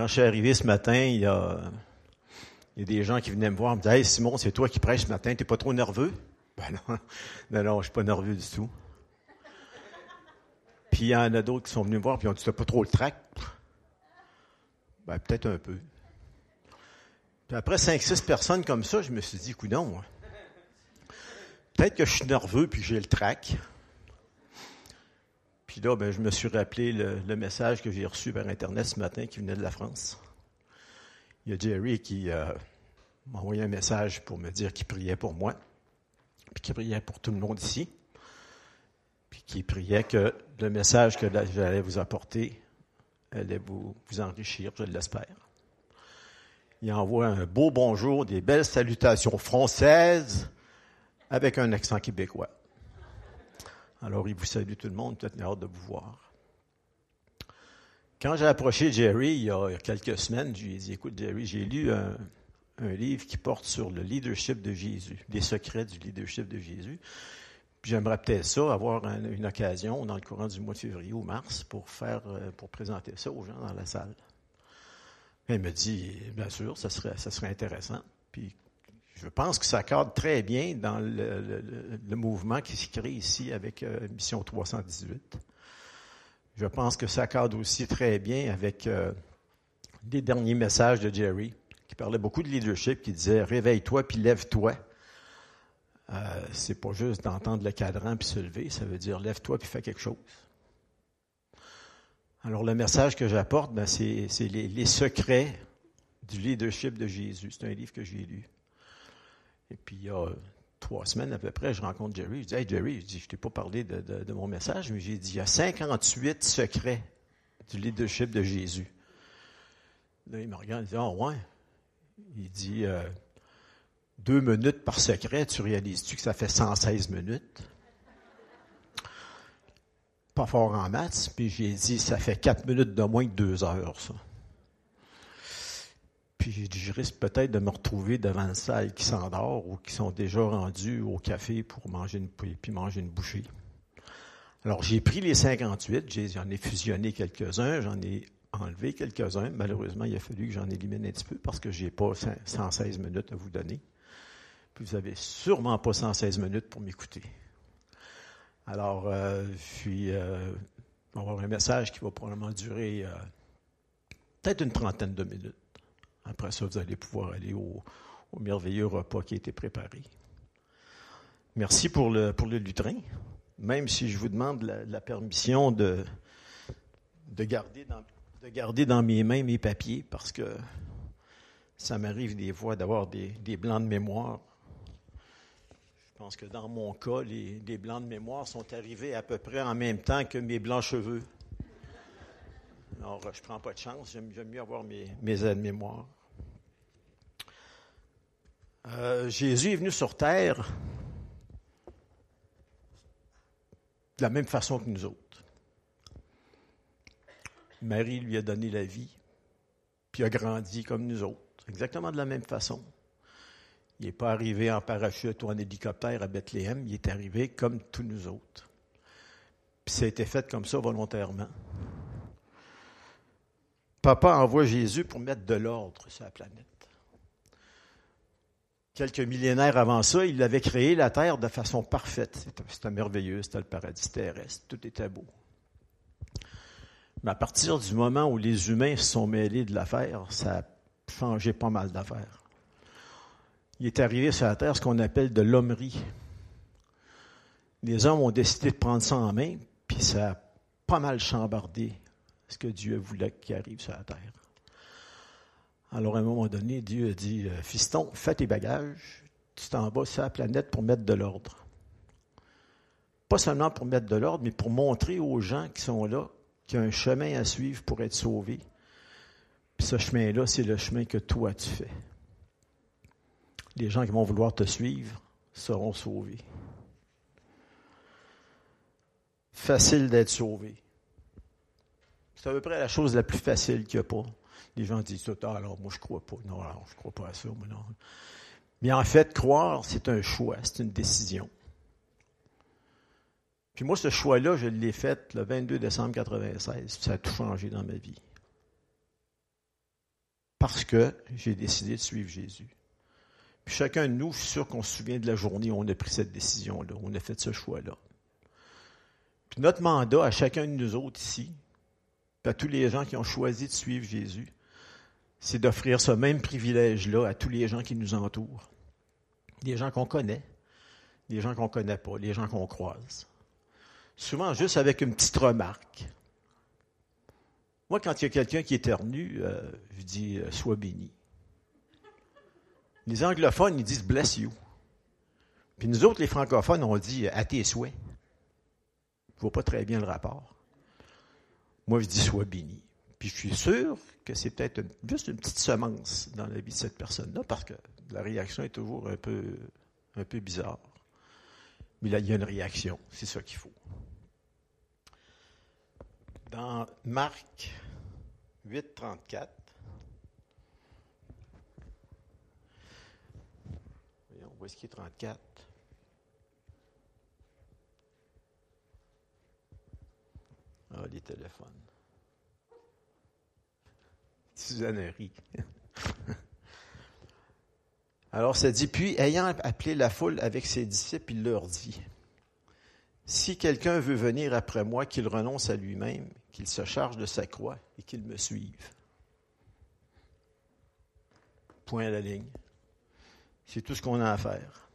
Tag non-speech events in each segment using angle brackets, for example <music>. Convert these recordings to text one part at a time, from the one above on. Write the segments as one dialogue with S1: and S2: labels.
S1: quand je suis arrivé ce matin, il y a, des gens qui venaient me voir me disaient Hey Simon, c'est toi qui prêches ce matin, t'es pas trop nerveux? <laughs> Ben non, non, non, je suis pas nerveux du tout. Puis il y en a d'autres qui sont venus me voir et ont dit T'as pas trop le trac? Ben peut-être un peu. Puis après cinq, six personnes comme ça, je me suis dit, non, hein. peut-être que je suis nerveux puis j'ai le trac. Puis là, ben, je me suis rappelé le, message que j'ai reçu par Internet ce matin qui venait de la France. Il y a Jerry qui euh, m'a envoyé un message pour me dire qu'il priait pour moi, puis qu'il priait pour tout le monde ici, puis qu'il priait que le message que j'allais vous apporter allait vous, vous enrichir, je l'espère. Il envoie un beau bonjour, des belles salutations françaises avec un accent québécois. Alors, il vous salue tout le monde, peut-être hâte de vous voir. Quand j'ai approché Jerry il y a quelques semaines, je lui ai dit, écoute Jerry, j'ai lu un, livre qui porte sur le leadership de Jésus, les secrets du leadership de Jésus. J'aimerais peut-être ça, avoir une occasion dans le courant du mois de février ou mars pour faire, euh, pour présenter ça aux gens dans la salle. Il me dit, bien sûr, ça serait, ça serait intéressant. Puis je pense que ça cadre très bien dans le, mouvement qui se crée ici avec euh, Mission 318. Je pense que ça cadre aussi très bien avec euh, les derniers messages de Jerry, qui parlait beaucoup de leadership, qui disait réveille-toi puis lève-toi. Euh, c'est pas juste d'entendre le cadran puis se lever, ça veut dire lève-toi puis fais quelque chose. Alors le message que j'apporte, ben, c'est les, les secrets du leadership de Jésus. C'est un livre que j'ai lu. Et puis, il y a trois semaines à peu près, je rencontre Jerry. Je dis, Hey Jerry, je dis, je t'ai pas parlé de, mon message, mais j'ai dit, il y a 58 secrets du leadership de Jésus. Là, il me regarde, il dit, oh ouais? Il dit, euh, deux minutes par secret, tu réalises-tu que ça fait 116 minutes? Pas fort en maths, puis j'ai dit, ça fait quatre minutes de moins que deux heures, ça. Puis je risque peut-être de me retrouver devant une salle qui s'endort ou qui sont déjà rendus au café pour manger une, puis manger une bouchée. Alors j'ai pris les 58, j'en ai fusionné quelques-uns, j'en ai enlevé quelques-uns. Malheureusement, il a fallu que j'en élimine un petit peu parce que j'ai pas 116 minutes à vous donner. Puis vous avez sûrement pas 116 minutes pour m'écouter. Alors, euh, puis, euh, on va avoir un message qui va probablement durer euh, peut-être une trentaine de minutes. Après ça, vous allez pouvoir aller au, merveilleux repas qui a été préparé. Merci pour le, pour le lutrin, même si je vous demande la, permission de, de, garder dans, de garder dans mes mains mes papiers, parce que ça m'arrive des fois d'avoir des, blancs de mémoire. Je pense que dans mon cas, les, blancs de mémoire sont arrivés à peu près en même temps que mes blancs cheveux. Alors, je ne prends pas de chance, j'aime mieux avoir mes, mes aides-mémoire. Euh, Jésus est venu sur terre de la même façon que nous autres. Marie lui a donné la vie, puis a grandi comme nous autres, exactement de la même façon. Il n'est pas arrivé en parachute ou en hélicoptère à Bethléem, il est arrivé comme tous nous autres. Puis ça a été fait comme ça volontairement. Papa envoie Jésus pour mettre de l'ordre sur la planète quelques millénaires avant ça, il avait créé la terre de façon parfaite. C'était merveilleux, c'était le paradis terrestre, tout était beau. Mais à partir du moment où les humains se sont mêlés de l'affaire, ça a changé pas mal d'affaires. Il est arrivé sur la terre ce qu'on appelle de l'hommerie. Les hommes ont décidé de prendre ça en main, puis ça a pas mal chambardé ce que Dieu voulait qu'il arrive sur la terre. Alors, à un moment donné, Dieu a dit, euh, Fiston, fais tes bagages, tu t'en vas sur la planète pour mettre de l'ordre. Pas seulement pour mettre de l'ordre, mais pour montrer aux gens qui sont là qu'il y a un chemin à suivre pour être sauvé. Puis ce chemin-là, c'est le chemin que toi tu fais. Les gens qui vont vouloir te suivre seront sauvés. Facile d'être sauvé. C'est à peu près la chose la plus facile qu'il n'y a pas. Les gens disent tout, ah, alors moi je crois pas. Non, alors je crois pas à ça. Non. mais en fait, croire, c'est un choix, c'est une décision. Puis moi, ce choix-là, je l'ai fait le 22 décembre 1996. Ça a tout changé dans ma vie. parce que j'ai décidé de suivre Jésus. Puis chacun de nous, je suis sûr qu'on se souvient de la journée où on a pris cette décision-là, on a fait ce choix-là. Puis notre mandat à chacun de nous autres ici, à tous les gens qui ont choisi de suivre Jésus, c'est d'offrir ce même privilège-là à tous les gens qui nous entourent. Des gens qu'on connaît, des gens qu'on ne connaît pas, des gens qu'on croise. Souvent juste avec une petite remarque. Moi, quand il y a quelqu'un qui éternue, euh, je dis euh, Sois béni. Les anglophones, ils disent Bless you. Puis nous autres, les francophones, on dit À tes souhaits. Je ne vois pas très bien le rapport. Moi, je dis Sois béni. Puis je suis sûr que c'est peut-être juste une petite semence dans la vie de cette personne-là, parce que la réaction est toujours un peu, un peu bizarre. Mais là, il y a une réaction. C'est ça qu'il faut. Dans Marc 8, 34, voyons, où est-ce qu'il est 34? Ah, les téléphones. Suzannerie. Alors ça dit, puis ayant appelé la foule avec ses disciples, il leur dit, si quelqu'un veut venir après moi, qu'il renonce à lui-même, qu'il se charge de sa croix et qu'il me suive. Point à la ligne. C'est tout ce qu'on a à faire.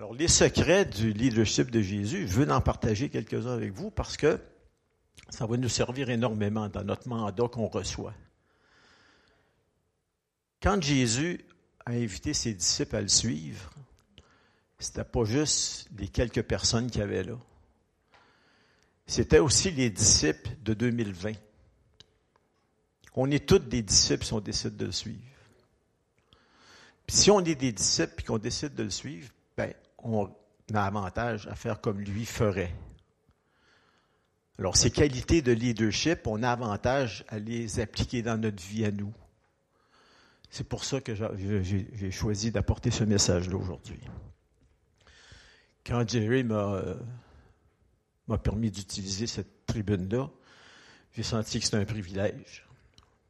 S1: Alors, les secrets du leadership de Jésus, je veux en partager quelques-uns avec vous parce que ça va nous servir énormément dans notre mandat qu'on reçoit. Quand Jésus a invité ses disciples à le suivre, c'était pas juste les quelques personnes qui avaient là. C'était aussi les disciples de 2020. On est tous des disciples si on décide de le suivre. Si on est des disciples et qu'on décide de le suivre, ben, on a avantage à faire comme lui ferait. Alors, ces qualités de leadership, on a avantage à les appliquer dans notre vie à nous. C'est pour ça que j'ai choisi d'apporter ce message-là aujourd'hui. Quand Jerry euh, m'a permis d'utiliser cette tribune-là, j'ai senti que c'était un privilège.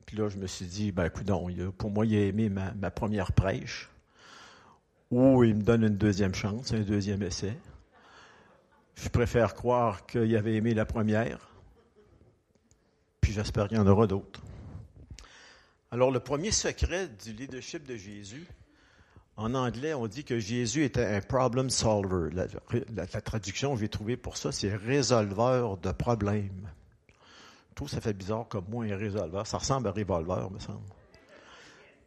S1: Puis là, je me suis dit, ben, pour moi, il a aimé ma, ma première prêche, ou il me donne une deuxième chance, un deuxième essai. Je préfère croire qu'il avait aimé la première, puis j'espère qu'il y en aura d'autres. Alors, le premier secret du leadership de Jésus, en anglais, on dit que Jésus était un problem solver. La, traduction que j'ai trouvée pour ça, c'est résolveur de problèmes. Tout ça fait bizarre comme moi, un résolveur. Ça ressemble à un revolver, me semble.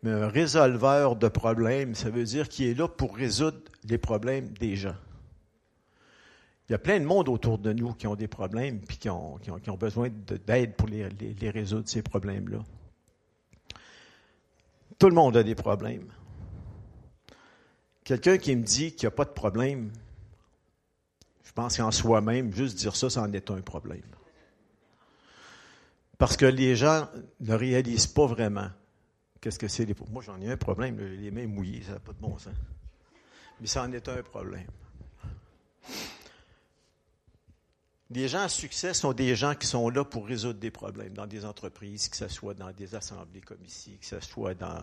S1: Mais un résolveur de problèmes, ça veut dire qu'il est là pour résoudre les problèmes des gens. Il y a plein de monde autour de nous qui ont des problèmes et qui ont, besoin d'aide pour les résoudre, ces problèmes-là. Tout le monde a des problèmes. Quelqu'un qui me dit qu'il n'y a pas de problème, je pense qu'en soi-même, juste dire ça, ça en est un problème. Parce que les gens ne réalisent pas vraiment qu'est-ce que c'est les Moi, j'en ai un problème, les mains mouillées, ça n'a pas de bon sens. Mais ça en est un problème. Les gens à succès sont des gens qui sont là pour résoudre des problèmes dans des entreprises, que ce soit dans des assemblées comme ici, que ce soit dans,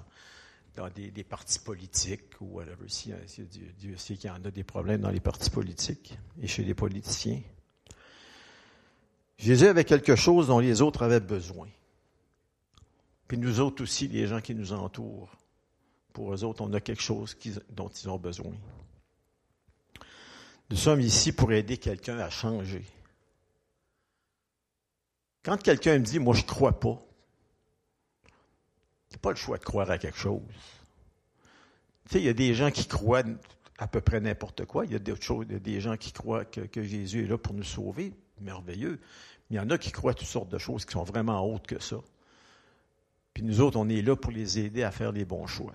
S1: dans des, partis politiques ou whatever. Si, Dieu, sait qu'il y en a des problèmes dans les partis politiques et chez les politiciens. Jésus avait quelque chose dont les autres avaient besoin. Puis nous autres aussi, les gens qui nous entourent, pour eux autres, on a quelque chose dont ils ont besoin. Nous sommes ici pour aider quelqu'un à changer. Quand quelqu'un me dit, moi je ne crois pas, n'ai pas le choix de croire à quelque chose. Tu sais, il y a des gens qui croient à peu près n'importe quoi. Il y a d'autres choses, des gens qui croient que, Jésus est là pour nous sauver. Merveilleux. Mais il y en a qui croient toutes sortes de choses qui sont vraiment autres que ça. Puis nous autres, on est là pour les aider à faire les bons choix.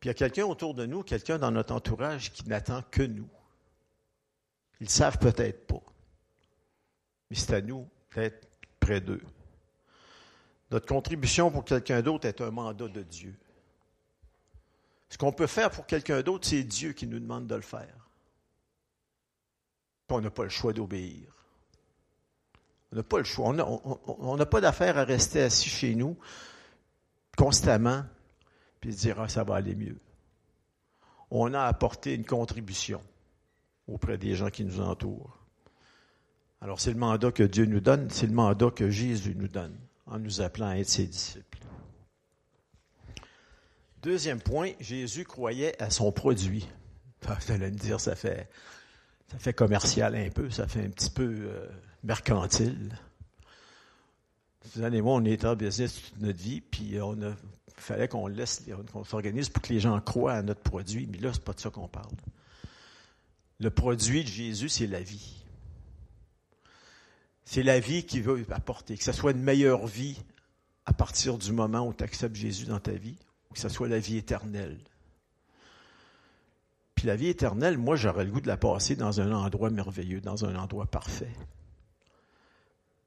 S1: Puis il y a quelqu'un autour de nous, quelqu'un dans notre entourage qui n'attend que nous. Ils ne savent peut-être pas mais c'est à nous d'être près d'eux. Notre contribution pour quelqu'un d'autre est un mandat de Dieu. Ce qu'on peut faire pour quelqu'un d'autre, c'est Dieu qui nous demande de le faire. on n'a pas le choix d'obéir. On n'a pas le choix. On n'a pas d'affaire à rester assis chez nous constamment puis dire ah, ça va aller mieux. On a apporté une contribution auprès des gens qui nous entourent. Alors c'est le mandat que Dieu nous donne, c'est le mandat que Jésus nous donne en nous appelant à être ses disciples. Deuxième point, Jésus croyait à son produit. <laughs> Vous allez me dire, ça fait, ça fait commercial un peu, ça fait un petit peu euh, mercantile. Vous allez voir, on est en business toute notre vie, puis on a, fallait qu'on laisse, qu'on s'organise pour que les gens croient à notre produit. Mais là, c'est pas de ça qu'on parle. Le produit de Jésus, c'est la vie. C'est la vie qu'il veut apporter. Que ce soit une meilleure vie à partir du moment où tu acceptes Jésus dans ta vie, ou que ce soit la vie éternelle. Puis la vie éternelle, moi, j'aurais le goût de la passer dans un endroit merveilleux, dans un endroit parfait.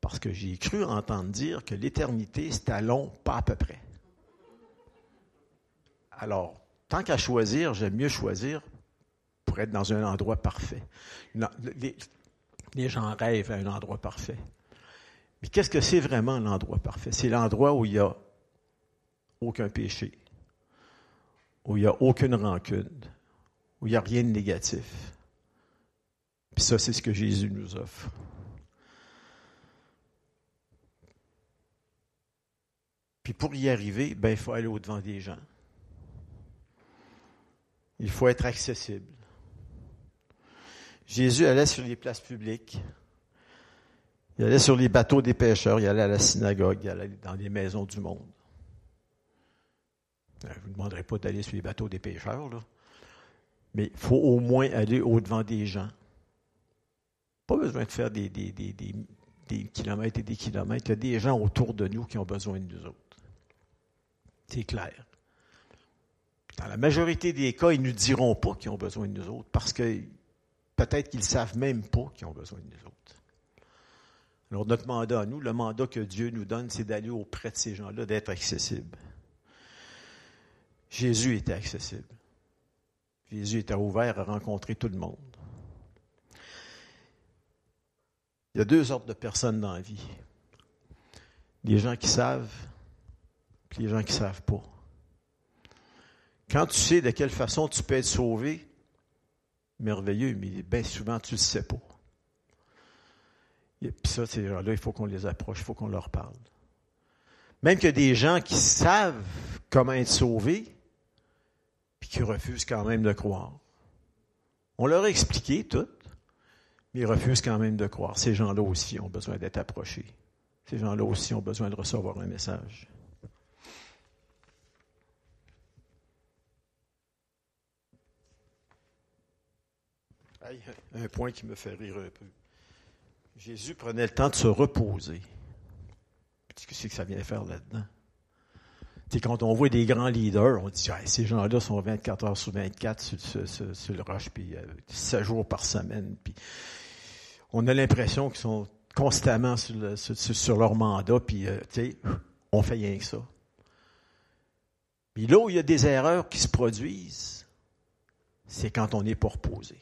S1: Parce que j'ai cru entendre dire que l'éternité, c'est à long, pas à peu près. Alors, tant qu'à choisir, j'aime mieux choisir pour être dans un endroit parfait. Les, gens rêvent à un endroit parfait. Mais qu'est-ce que c'est vraiment l'endroit parfait? C'est l'endroit où il n'y a aucun péché, où il n'y a aucune rancune, où il n'y a rien de négatif. Puis ça, c'est ce que Jésus nous offre. Puis pour y arriver, ben, il faut aller au-devant des gens. Il faut être accessible. Jésus allait sur les places publiques. Il allait sur les bateaux des pêcheurs, il allait à la synagogue, il allait dans les maisons du monde. Je ne vous demanderai pas d'aller sur les bateaux des pêcheurs, là. mais il faut au moins aller au-devant des gens. Pas besoin de faire des, des, des, des, kilomètres et des kilomètres. Il y a des gens autour de nous qui ont besoin de nous autres. C'est clair. Dans la majorité des cas, ils ne nous diront pas qu'ils ont besoin de nous autres parce que peut-être qu'ils ne savent même pas qu'ils ont besoin de nous autres. Alors notre mandat à nous, le mandat que Dieu nous donne, c'est d'aller auprès de ces gens-là, d'être accessible. Jésus était accessible. Jésus était ouvert à rencontrer tout le monde. Il y a deux sortes de personnes dans la vie. Les gens qui savent, les gens qui ne savent pas. Quand tu sais de quelle façon tu peux être sauvé, merveilleux, mais bien souvent, tu ne le sais pas. Et puis ça, ces gens-là, il faut qu'on les approche, il faut qu'on leur parle. Même a des gens qui savent comment être sauvés, puis qui refusent quand même de croire. On leur a expliqué tout, mais ils refusent quand même de croire. Ces gens-là aussi ont besoin d'être approchés. Ces gens-là aussi ont besoin de recevoir un message. Un point qui me fait rire un peu. Jésus prenait le temps de se reposer. Qu'est-ce que c'est que ça vient faire là-dedans? quand on voit des grands leaders, on dit ces gens-là sont 24 heures sur 24 sur, le roche, puis 7 euh, jours par semaine. On a l'impression qu'ils sont constamment sur, leur mandat, puis euh, on fait rien que ça. Puis là où il y a des erreurs qui se produisent, c'est quand on est pour reposer.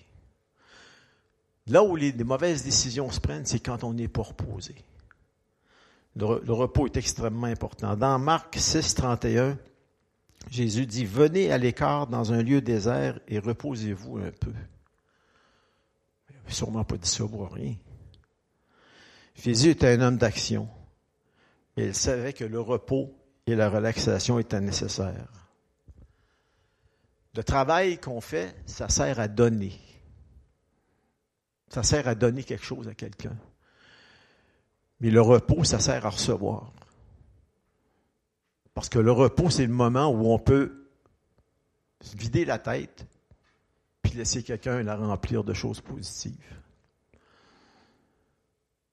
S1: Là où les, mauvaises décisions se prennent, c'est quand on n'est pas reposé. Le, repos est extrêmement important. Dans Marc 6, 31, Jésus dit, venez à l'écart dans un lieu désert et reposez-vous un peu. Il n'avait sûrement pas dit ça rien. Jésus était un homme d'action. Il savait que le repos et la relaxation étaient nécessaires. Le travail qu'on fait, ça sert à donner. Ça sert à donner quelque chose à quelqu'un. Mais le repos, ça sert à recevoir. Parce que le repos, c'est le moment où on peut vider la tête puis laisser quelqu'un la remplir de choses positives.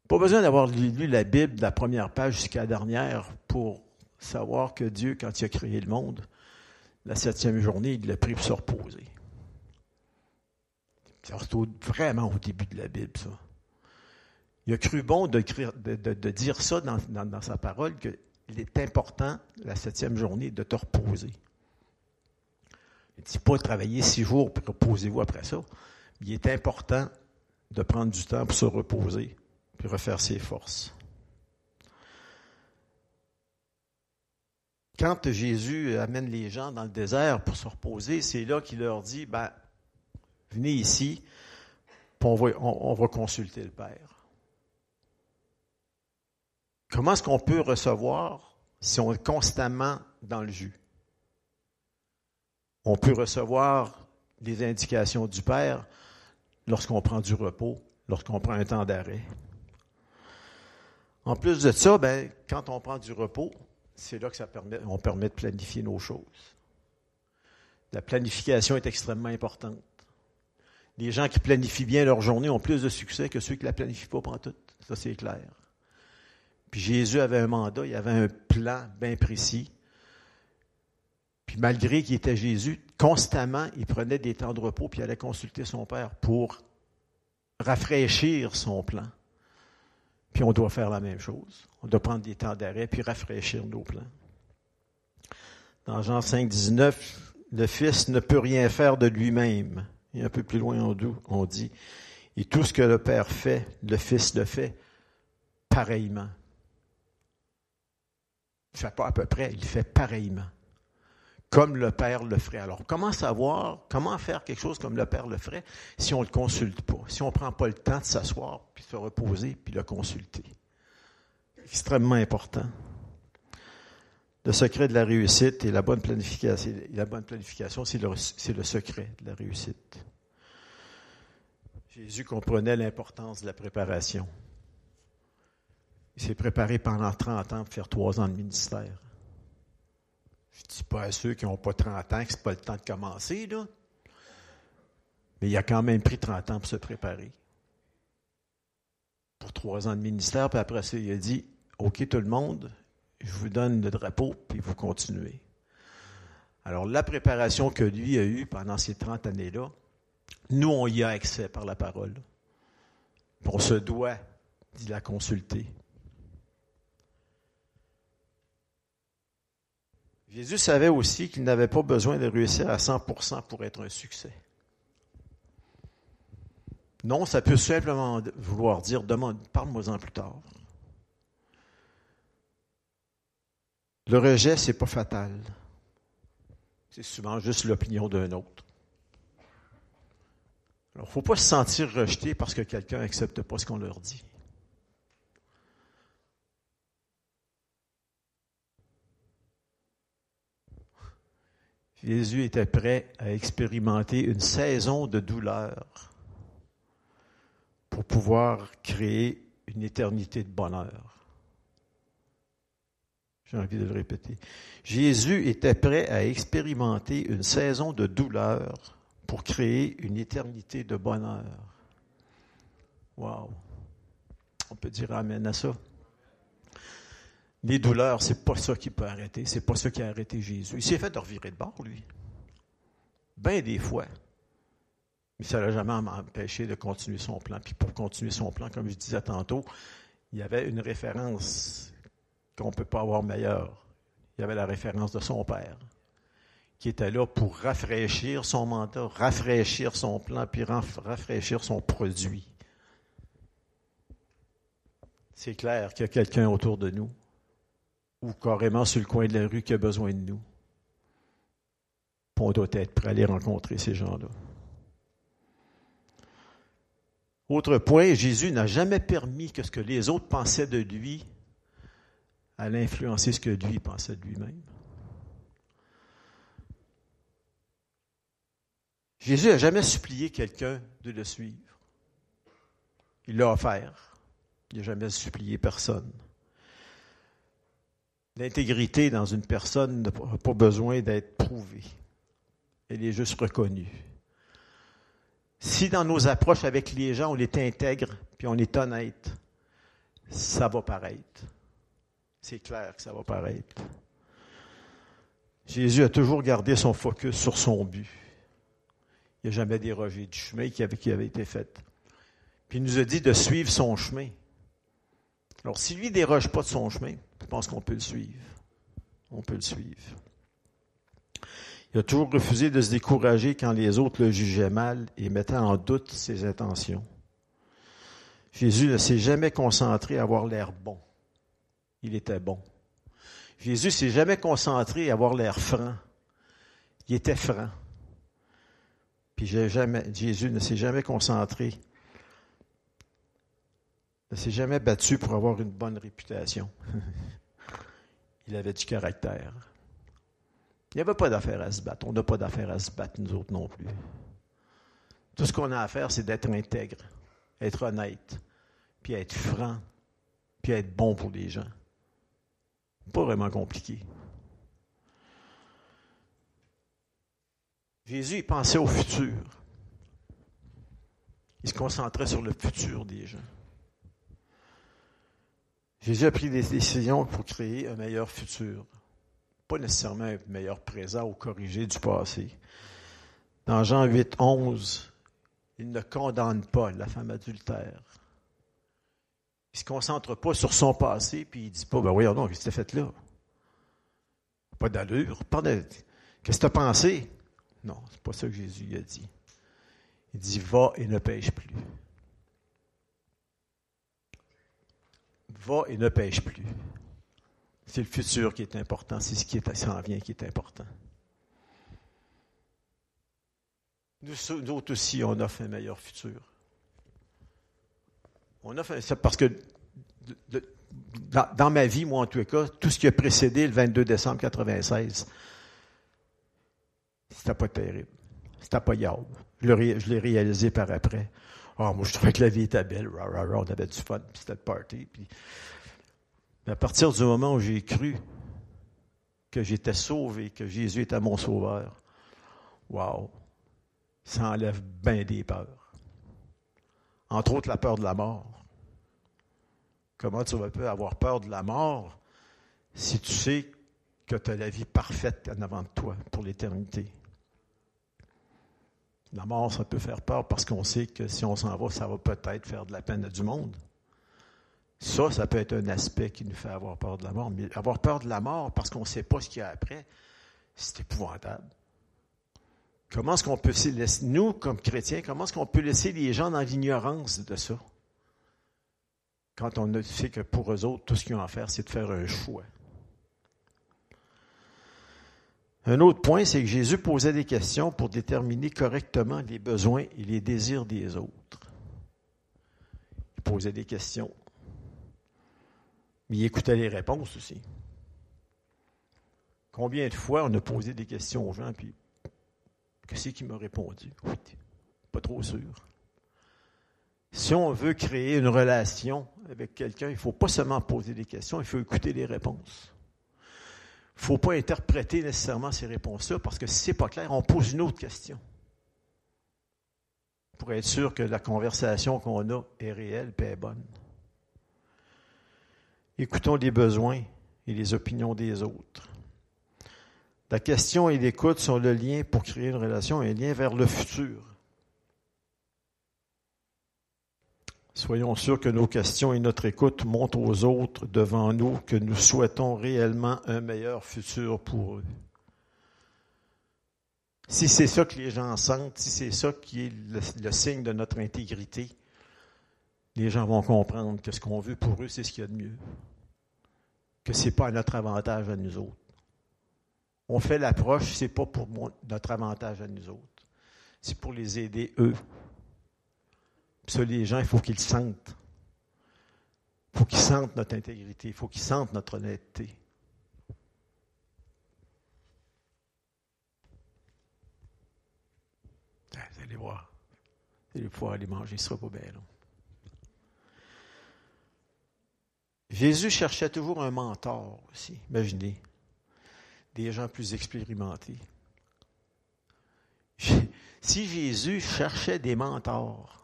S1: Pas besoin d'avoir lu la Bible de la première page jusqu'à la dernière pour savoir que Dieu, quand il a créé le monde, la septième journée, il l'a pris pour se reposer. Ça retourne vraiment au début de la Bible, ça. Il a cru bon de, dire ça dans, sa parole, qu'il est important, la septième journée, de te reposer. Il ne dit pas de travailler six jours, puis reposez-vous après ça. Il est important de prendre du temps pour se reposer, puis refaire ses forces. Quand Jésus amène les gens dans le désert pour se reposer, c'est là qu'il leur dit, ben, venez ici, on va, on va consulter le Père. Comment est-ce qu'on peut recevoir si on est constamment dans le jus? On peut recevoir des indications du Père lorsqu'on prend du repos, lorsqu'on prend un temps d'arrêt. En plus de ça, ben, quand on prend du repos, c'est là que ça permet, on permet de planifier nos choses. La planification est extrêmement importante. Les gens qui planifient bien leur journée ont plus de succès que ceux qui ne la planifient pas pour tout. Ça, c'est clair. Puis Jésus avait un mandat, il avait un plan bien précis. Puis malgré qu'il était Jésus, constamment, il prenait des temps de repos, puis il allait consulter son Père pour rafraîchir son plan. Puis on doit faire la même chose. On doit prendre des temps d'arrêt puis rafraîchir nos plans. Dans Jean 5, 19, le Fils ne peut rien faire de lui-même. Et un peu plus loin, on dit, et tout ce que le Père fait, le Fils le fait pareillement. Il ne fait pas à peu près, il fait pareillement comme le Père le ferait. Alors, comment savoir, comment faire quelque chose comme le Père le ferait si on ne le consulte pas, si on ne prend pas le temps de s'asseoir, puis de se reposer, puis le consulter? Extrêmement important. Le secret de la réussite et la bonne planification, c'est le, secret de la réussite. Jésus comprenait l'importance de la préparation. Il s'est préparé pendant 30 ans pour faire trois ans de ministère. Je ne dis pas à ceux qui n'ont pas 30 ans que ce n'est pas le temps de commencer. Mais il a quand même pris 30 ans pour se préparer. Pour trois ans de ministère, puis après ça, il a dit OK, tout le monde, je vous donne le drapeau, puis vous continuez. Alors, la préparation que lui a eue pendant ces 30 années-là, nous, on y a accès par la parole. On se doit d'y la consulter. Jésus savait aussi qu'il n'avait pas besoin de réussir à 100% pour être un succès. Non, ça peut simplement vouloir dire, demande, parle-moi-en plus tard. Le rejet, c'est pas fatal. C'est souvent juste l'opinion d'un autre. Alors, il ne faut pas se sentir rejeté parce que quelqu'un n'accepte pas ce qu'on leur dit. Jésus était prêt à expérimenter une saison de douleur pour pouvoir créer une éternité de bonheur. J'ai envie de le répéter. Jésus était prêt à expérimenter une saison de douleur pour créer une éternité de bonheur. Wow. On peut dire Amen à ça. Les douleurs, c'est pas ça qui peut arrêter. C'est pas ça qui a arrêté Jésus. Il s'est fait de de bord, lui. Bien des fois. Mais ça n'a jamais empêché de continuer son plan. Puis pour continuer son plan, comme je disais tantôt, il y avait une référence qu'on ne peut pas avoir meilleure. Il y avait la référence de son père, qui était là pour rafraîchir son mandat, rafraîchir son plan, puis rafraîchir son produit. C'est clair qu'il y a quelqu'un autour de nous ou carrément sur le coin de la rue qui a besoin de nous. On doit être prêt à aller rencontrer ces gens-là. Autre point, Jésus n'a jamais permis que ce que les autres pensaient de lui allait influencer ce que lui pensait de lui-même. Jésus n'a jamais supplié quelqu'un de le suivre. Il l'a offert. Il n'a jamais supplié personne. L'intégrité dans une personne n'a pas besoin d'être prouvée. Elle est juste reconnue. Si dans nos approches avec les gens, on est intègre, puis on est honnête, ça va paraître. C'est clair que ça va paraître. Jésus a toujours gardé son focus sur son but. Il n'a jamais dérogé du chemin qui avait, été fait. Puis il nous a dit de suivre son chemin. Alors, si lui ne déroge pas de son chemin, je pense qu'on peut le suivre. On peut le suivre. Il a toujours refusé de se décourager quand les autres le jugeaient mal et mettaient en doute ses intentions. Jésus ne s'est jamais concentré à avoir l'air bon. Il était bon. Jésus s'est jamais concentré à avoir l'air franc. Il était franc. Puis Jésus ne s'est jamais concentré, ne s'est jamais battu pour avoir une bonne réputation. <laughs> Il avait du caractère. Il n'y avait pas d'affaire à se battre. On n'a pas d'affaire à se battre, nous autres non plus. Tout ce qu'on a à faire, c'est d'être intègre, être honnête, puis être franc, puis être bon pour les gens. Pas vraiment compliqué. Jésus, il pensait au futur. Il se concentrait sur le futur des gens. Jésus a pris des décisions pour créer un meilleur futur. Pas nécessairement un meilleur présent ou corriger du passé. Dans Jean 8, 11, il ne condamne pas la femme adultère. Il ne se concentre pas sur son passé, puis il ne dit pas, ben voyons donc, qu'est-ce que tu as fait là? Pas d'allure. Qu'est-ce que tu as pensé? Non, c'est pas ça que Jésus a dit. Il dit, va et ne pêche plus. Va et ne pêche plus. C'est le futur qui est important, c'est ce qui s'en vient qui est important. Nous autres aussi, on offre un meilleur futur. On offre, c'est parce que dans, ma vie, moi en tout cas, tout ce qui a précédé le 22 décembre 1996, c'était pas terrible. C'était pas yable. Je l'ai réalisé par après. Oh, moi, je trouvais que la vie était belle. on avait du fun, c'était le party. Puis, à partir du moment où j'ai cru que j'étais sauvé, que Jésus était mon sauveur, wow, ça enlève bien des peurs. Entre autres, la peur de la mort. Comment tu vas avoir peur de la mort si tu sais que tu as la vie parfaite en avant de toi pour l'éternité? La mort, ça peut faire peur parce qu'on sait que si on s'en va, ça va peut-être faire de la peine à du monde. Ça, ça peut être un aspect qui nous fait avoir peur de la mort. Mais avoir peur de la mort parce qu'on ne sait pas ce qu'il y a après, c'est épouvantable. Comment est-ce qu'on peut laisser, nous, comme chrétiens, comment est-ce qu'on peut laisser les gens dans l'ignorance de ça? Quand on sait que pour eux autres, tout ce qu'ils ont à faire, c'est de faire un choix. Un autre point, c'est que Jésus posait des questions pour déterminer correctement les besoins et les désirs des autres. Il posait des questions. Mais il écoutait les réponses aussi. Combien de fois on a posé des questions aux gens, puis qu'est-ce qui m'a répondu? pas trop sûr. Si on veut créer une relation avec quelqu'un, il ne faut pas seulement poser des questions, il faut écouter les réponses. Il ne faut pas interpréter nécessairement ces réponses-là parce que si ce n'est pas clair, on pose une autre question. Pour être sûr que la conversation qu'on a est réelle et est bonne. Écoutons les besoins et les opinions des autres. La question et l'écoute sont le lien pour créer une relation, un lien vers le futur. Soyons sûrs que nos questions et notre écoute montrent aux autres devant nous que nous souhaitons réellement un meilleur futur pour eux. Si c'est ça que les gens sentent, si c'est ça qui est le, signe de notre intégrité, les gens vont comprendre que ce qu'on veut pour eux, c'est ce qu'il y a de mieux. Que ce n'est pas à notre avantage à nous autres. On fait l'approche, ce n'est pas pour notre avantage à nous autres. C'est pour les aider eux ça, les gens, il faut qu'ils sentent. Il faut qu'ils sentent notre intégrité. Il faut qu'ils sentent notre honnêteté. Ah, vous allez voir. Vous allez pouvoir aller manger, ce sera pas bien. Jésus cherchait toujours un mentor aussi. Imaginez. Des gens plus expérimentés. <laughs> Si Jésus cherchait des mentors,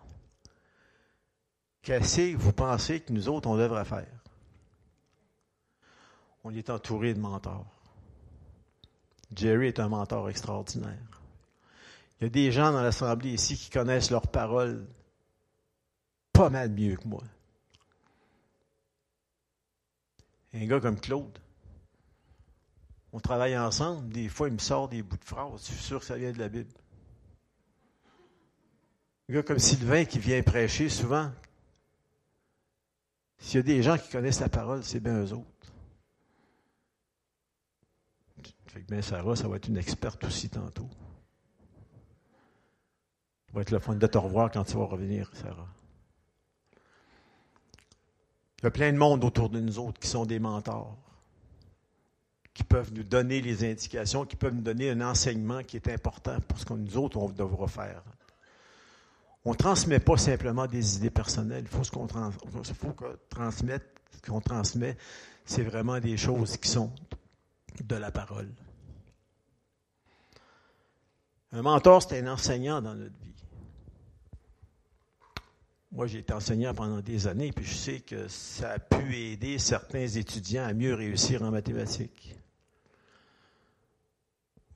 S1: Qu'est-ce que vous pensez que nous autres, on devrait faire? On est entouré de mentors. Jerry est un mentor extraordinaire. Il y a des gens dans l'Assemblée ici qui connaissent leurs paroles pas mal mieux que moi. Un gars comme Claude, on travaille ensemble, des fois il me sort des bouts de phrases, je suis sûr que ça vient de la Bible. Un gars comme Sylvain qui vient prêcher souvent, s'il y a des gens qui connaissent la parole, c'est bien eux autres. Fait que bien, Sarah, ça va être une experte aussi tantôt. Ça va être le fun de te revoir quand tu vas revenir, Sarah. Il y a plein de monde autour de nous autres qui sont des mentors, qui peuvent nous donner les indications, qui peuvent nous donner un enseignement qui est important pour ce que nous autres, on devra faire. On ne transmet pas simplement des idées personnelles. Il faut, qu'on faut que transmette, ce qu'on transmet, c'est vraiment des choses qui sont de la parole. Un mentor, c'est un enseignant dans notre vie. Moi, j'ai été enseignant pendant des années, puis je sais que ça a pu aider certains étudiants à mieux réussir en mathématiques.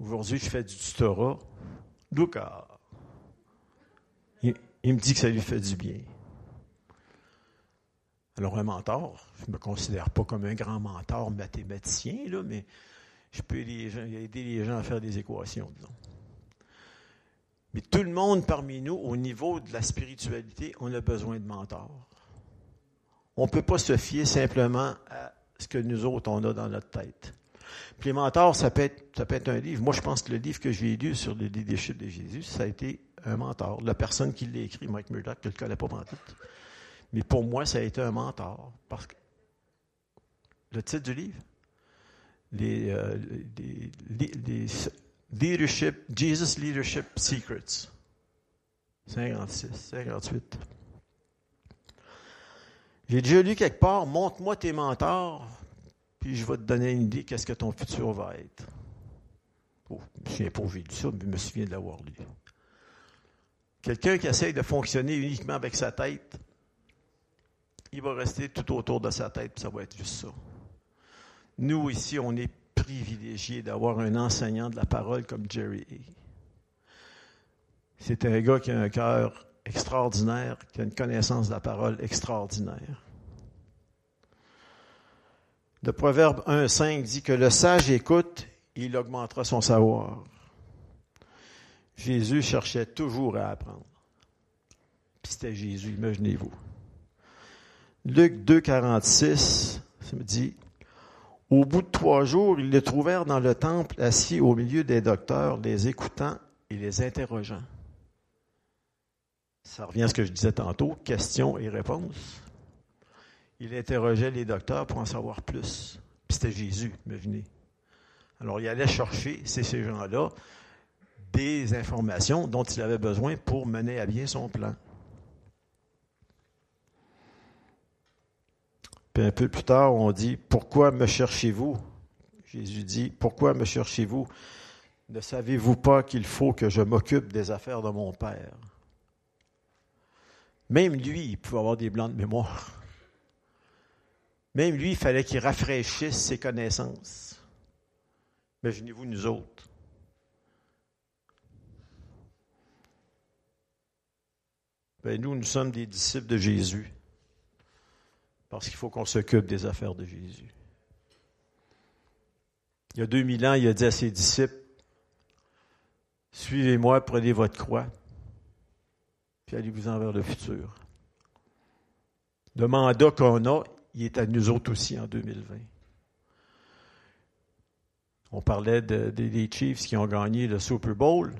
S1: Aujourd'hui, je fais du tutorat. Lucas, il, il, me dit que ça lui fait du bien. Alors, un mentor, je ne me considère pas comme un grand mentor mathématicien, là, mais je peux aider les, gens, à faire des équations. Mais tout le monde parmi nous, au niveau de la spiritualité, on a besoin de mentors. On ne peut pas se fier simplement à ce que nous autres, on a dans notre tête. Mentors, ça peut, être, ça peut être un livre. Moi, je pense que le livre que j'ai lu sur le leadership de Jésus, ça a été un mentor. La personne qui l'a écrit, Mike Murdoch, je ne le connais pas en tout. Mais pour moi, ça a été un mentor. Parce que le titre du livre, les, euh, les Leadership, Jesus Leadership Secrets. 56, 58. J'ai déjà lu quelque part, montre-moi tes mentors, puis je vais te donner une idée qu'est-ce que ton futur va être. Oh, je ne me souviens pas où ça, mais je me souviens de l'avoir lu. Quelqu'un qui essaye de fonctionner uniquement avec sa tête, il va rester tout autour de sa tête, puis ça va être juste ça. Nous, ici, on est privilégié d'avoir un enseignant de la parole comme Jerry A. C'est un gars qui a un cœur extraordinaire, qui a une connaissance de la parole extraordinaire. Le proverbe 1.5 dit que le sage écoute, il augmentera son savoir. Jésus cherchait toujours à apprendre. Puis c'était Jésus, imaginez-vous. Luc 2.46, ça me dit, au bout de trois jours, ils le trouvèrent dans le temple, assis au milieu des docteurs, les écoutant et les interrogeant. Ça revient à ce que je disais tantôt, questions et réponses. Il interrogeait les docteurs pour en savoir plus. Puis c'était Jésus, imaginez. Alors il allait chercher, c'est ces gens-là, des informations dont il avait besoin pour mener à bien son plan. Puis un peu plus tard, on dit, pourquoi me cherchez-vous? Jésus dit, pourquoi me cherchez-vous? Ne savez-vous pas qu'il faut que je m'occupe des affaires de mon Père? Même lui, il pouvait avoir des blancs de mémoire. Même lui, il fallait qu'il rafraîchisse ses connaissances. Imaginez-vous nous autres. Ben, nous, nous sommes des disciples de Jésus. Parce qu'il faut qu'on s'occupe des affaires de Jésus. Il y a 2000 ans, il a dit à ses disciples, Suivez-moi, prenez votre croix, puis allez-vous-en vers le futur. Le mandat qu'on a, il est à nous autres aussi en 2020. On parlait de, des Chiefs qui ont gagné le Super Bowl.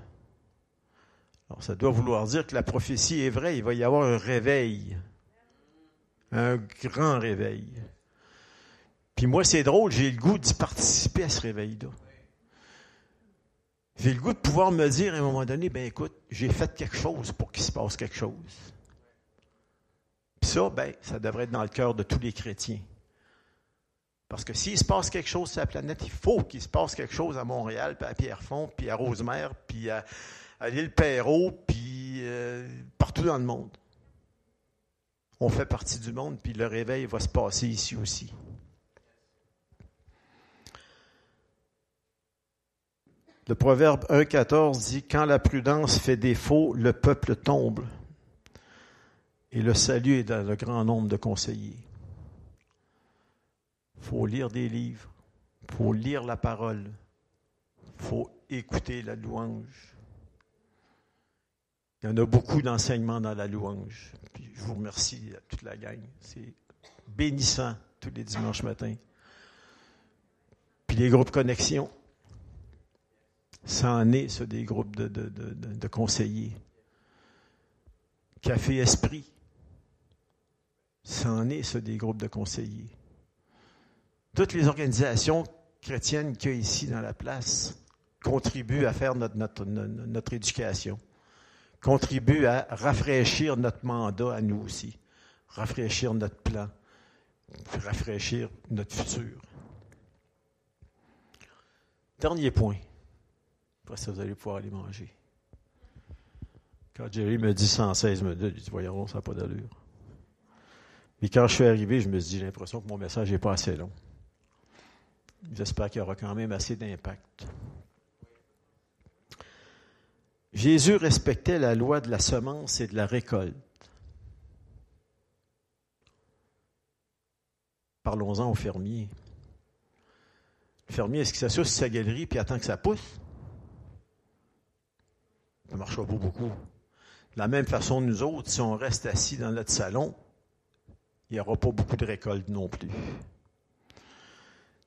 S1: Alors, ça doit vouloir dire que la prophétie est vraie. Il va y avoir un réveil un grand réveil. Puis moi, c'est drôle, j'ai le goût d'y participer à ce réveil-là. J'ai le goût de pouvoir me dire à un moment donné, ben écoute, j'ai fait quelque chose pour qu'il se passe quelque chose. Puis ça, ben, ça devrait être dans le cœur de tous les chrétiens. Parce que s'il se passe quelque chose sur la planète, il faut qu'il se passe quelque chose à Montréal, puis à Pierrefonds, puis à Rosemère, puis à, l'île Perrault, puis euh, partout dans le monde on fait partie du monde, puis le réveil va se passer ici aussi. Le proverbe 1.14 dit, Quand la prudence fait défaut, le peuple tombe. Et le salut est dans le grand nombre de conseillers. Il faut lire des livres, il faut lire la parole, il faut écouter la louange. Il y en a beaucoup d'enseignements dans la louange. Puis je vous remercie à toute la gang. C'est bénissant tous les dimanches matins. Puis les groupes connexion. Ça en est sur des groupes de conseillers. Café Esprit, ça en est sur des groupes de conseillers. Toutes les organisations chrétiennes qu'il y a ici dans la place contribuent à faire notre, notre, notre éducation, contribuent à rafraîchir notre mandat à nous aussi, rafraîchir notre plan, rafraîchir notre futur. Dernier point. Après ça, vous allez pouvoir aller manger. Quand Jerry me dit 116 minutes, je dis, voyons, ça n'a pas d'allure. Mais quand je suis arrivé, je me suis dit, j'ai l'impression que mon message n'est pas assez long. J'espère qu'il y aura quand même assez d'impact. Jésus respectait la loi de la semence et de la récolte. Parlons-en au fermier. Le fermier, est-ce qu'il s'assure sur sa galerie puis attend que ça pousse? Ça ne marchera pas beaucoup. De la même façon, nous autres, si on reste assis dans notre salon, il n'y aura pas beaucoup de récolte non plus.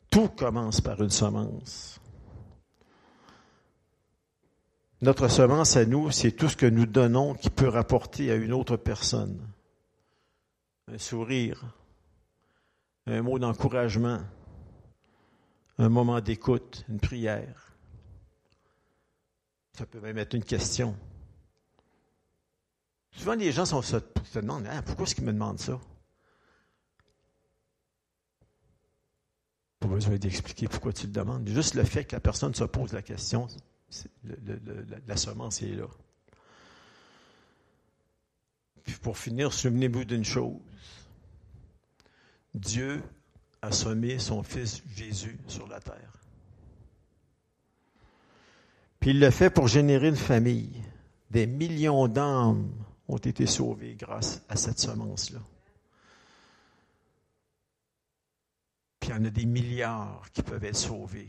S1: Tout commence par une semence. Notre semence à nous, c'est tout ce que nous donnons qui peut rapporter à une autre personne. Un sourire, un mot d'encouragement, un moment d'écoute, une prière. Ça peut même être une question. Souvent, les gens se, demandent ah, pourquoi est-ce qu'ils me demandent ça? Pas besoin d'expliquer pourquoi tu le demandes. Juste le fait que la personne se pose la question, la semence est là. Puis pour finir, souvenez-vous d'une chose. Dieu a semé son Fils Jésus sur la terre. Puis il le fait pour générer une famille. Des millions d'âmes ont été sauvées grâce à cette semence-là. Puis il y en a des milliards qui peuvent être sauvés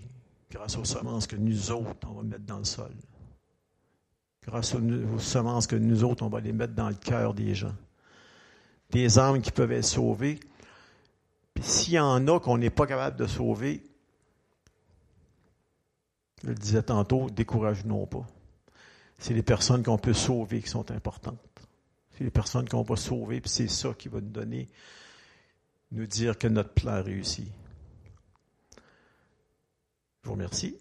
S1: grâce aux semences que nous autres, on va mettre dans le sol. Grâce aux, semences que nous autres, on va les mettre dans le cœur des gens. Des âmes qui peuvent être sauvées. Puis s'il y en a qu'on n'est pas capable de sauver, je le disais tantôt, découragez-nous pas. C'est les personnes qu'on peut sauver qui sont importantes. C'est les personnes qu'on va sauver, puis c'est ça qui va nous donner, nous dire que notre plan réussit. Je vous remercie.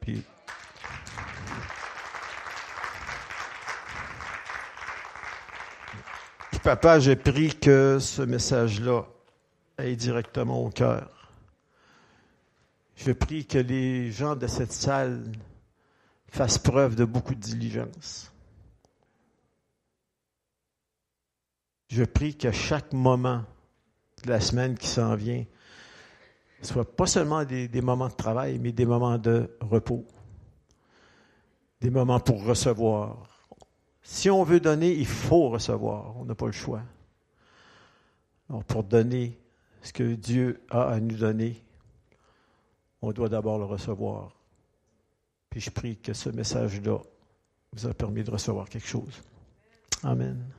S1: Puis, papa, j'ai pris que ce message-là aille directement au cœur. Je prie que les gens de cette salle fassent preuve de beaucoup de diligence. Je prie qu'à chaque moment de la semaine qui s'en vient, soit pas seulement des, moments de travail, mais des moments de repos, des moments pour recevoir. Si on veut donner, il faut recevoir. On n'a pas le choix. Alors, pour donner ce que Dieu a à nous donner, on doit d'abord le recevoir. Puis je prie que ce message-là vous a permis de recevoir quelque chose. Amen.